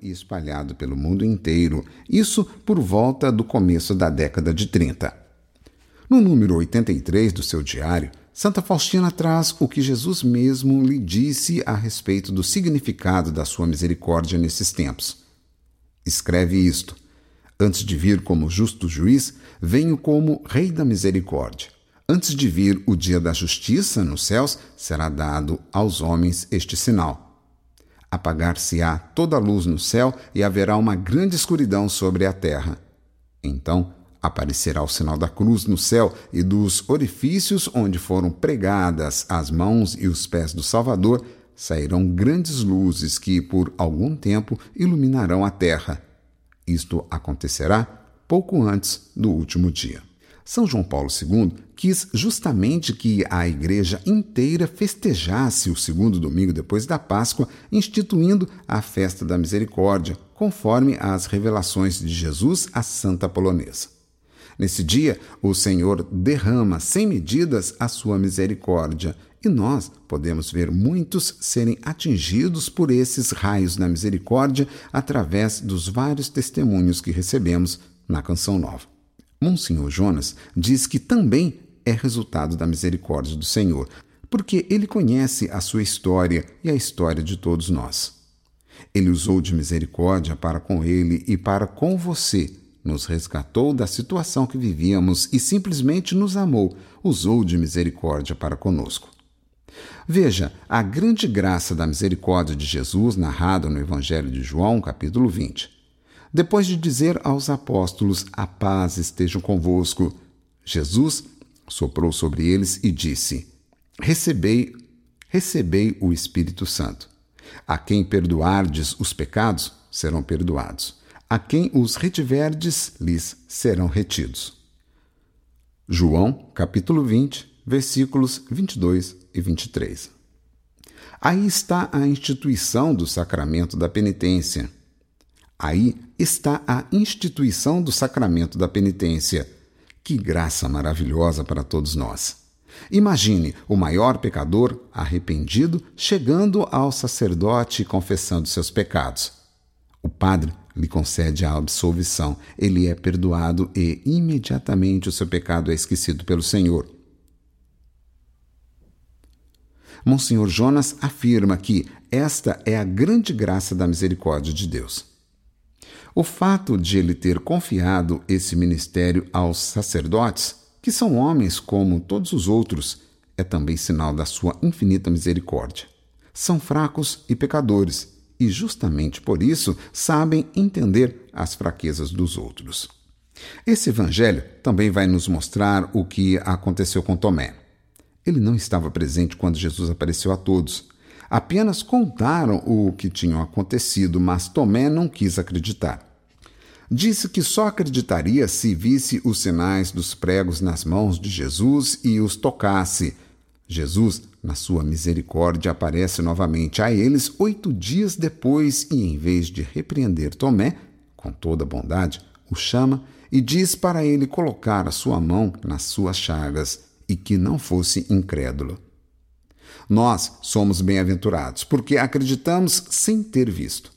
e espalhado pelo mundo inteiro, isso por volta do começo da década de 30. No número 83 do seu diário, Santa Faustina traz o que Jesus mesmo lhe disse a respeito do significado da sua misericórdia nesses tempos. Escreve isto: Antes de vir como justo juiz, venho como Rei da misericórdia. Antes de vir o dia da justiça nos céus, será dado aos homens este sinal. Apagar-se-á toda a luz no céu e haverá uma grande escuridão sobre a terra. Então aparecerá o sinal da cruz no céu e dos orifícios onde foram pregadas as mãos e os pés do Salvador sairão grandes luzes que, por algum tempo, iluminarão a terra. Isto acontecerá pouco antes do último dia. São João Paulo II quis justamente que a igreja inteira festejasse o segundo domingo depois da Páscoa, instituindo a festa da misericórdia, conforme as revelações de Jesus à Santa Polonesa. Nesse dia, o Senhor derrama sem medidas a sua misericórdia, e nós podemos ver muitos serem atingidos por esses raios da misericórdia através dos vários testemunhos que recebemos na Canção Nova. Monsenhor Jonas diz que também é resultado da misericórdia do Senhor, porque ele conhece a sua história e a história de todos nós. Ele usou de misericórdia para com ele e para com você, nos resgatou da situação que vivíamos e simplesmente nos amou, usou de misericórdia para conosco. Veja a grande graça da misericórdia de Jesus narrada no Evangelho de João, capítulo 20. Depois de dizer aos apóstolos: A paz esteja convosco, Jesus soprou sobre eles e disse: Recebei, recebei o Espírito Santo. A quem perdoardes os pecados, serão perdoados. A quem os retiverdes, lhes serão retidos. João, capítulo 20, versículos 22 e 23. Aí está a instituição do sacramento da penitência Aí está a instituição do sacramento da penitência. Que graça maravilhosa para todos nós! Imagine o maior pecador, arrependido, chegando ao sacerdote e confessando seus pecados. O padre lhe concede a absolvição, ele é perdoado e imediatamente o seu pecado é esquecido pelo Senhor. Monsenhor Jonas afirma que esta é a grande graça da misericórdia de Deus. O fato de ele ter confiado esse ministério aos sacerdotes, que são homens como todos os outros, é também sinal da sua infinita misericórdia. São fracos e pecadores, e justamente por isso sabem entender as fraquezas dos outros. Esse evangelho também vai nos mostrar o que aconteceu com Tomé. Ele não estava presente quando Jesus apareceu a todos, Apenas contaram o que tinha acontecido, mas Tomé não quis acreditar. Disse que só acreditaria se visse os sinais dos pregos nas mãos de Jesus e os tocasse. Jesus, na sua misericórdia, aparece novamente a eles oito dias depois e, em vez de repreender Tomé, com toda bondade, o chama e diz para ele colocar a sua mão nas suas chagas e que não fosse incrédulo. Nós somos bem-aventurados porque acreditamos sem ter visto.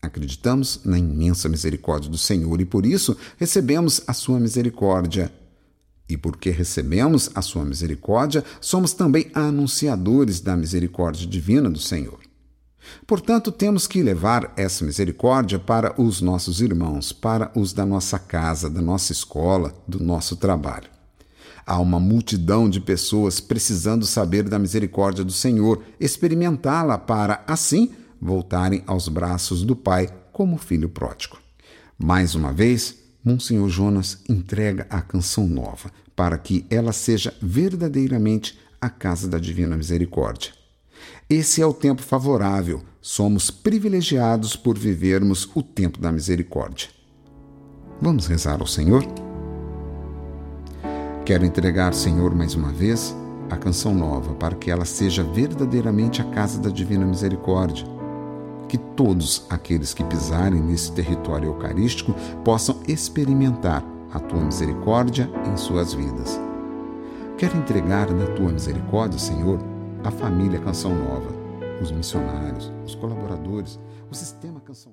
Acreditamos na imensa misericórdia do Senhor e por isso recebemos a sua misericórdia. E porque recebemos a sua misericórdia, somos também anunciadores da misericórdia divina do Senhor. Portanto, temos que levar essa misericórdia para os nossos irmãos, para os da nossa casa, da nossa escola, do nosso trabalho. Há uma multidão de pessoas precisando saber da misericórdia do Senhor, experimentá-la para, assim, voltarem aos braços do Pai como filho pródigo. Mais uma vez, Monsenhor Jonas entrega a canção nova para que ela seja verdadeiramente a casa da divina misericórdia. Esse é o tempo favorável, somos privilegiados por vivermos o tempo da misericórdia. Vamos rezar ao Senhor? Quero entregar, Senhor, mais uma vez a canção nova para que ela seja verdadeiramente a casa da divina misericórdia. Que todos aqueles que pisarem nesse território eucarístico possam experimentar a tua misericórdia em suas vidas. Quero entregar na tua misericórdia, Senhor, a família Canção Nova, os missionários, os colaboradores, o sistema Canção Nova.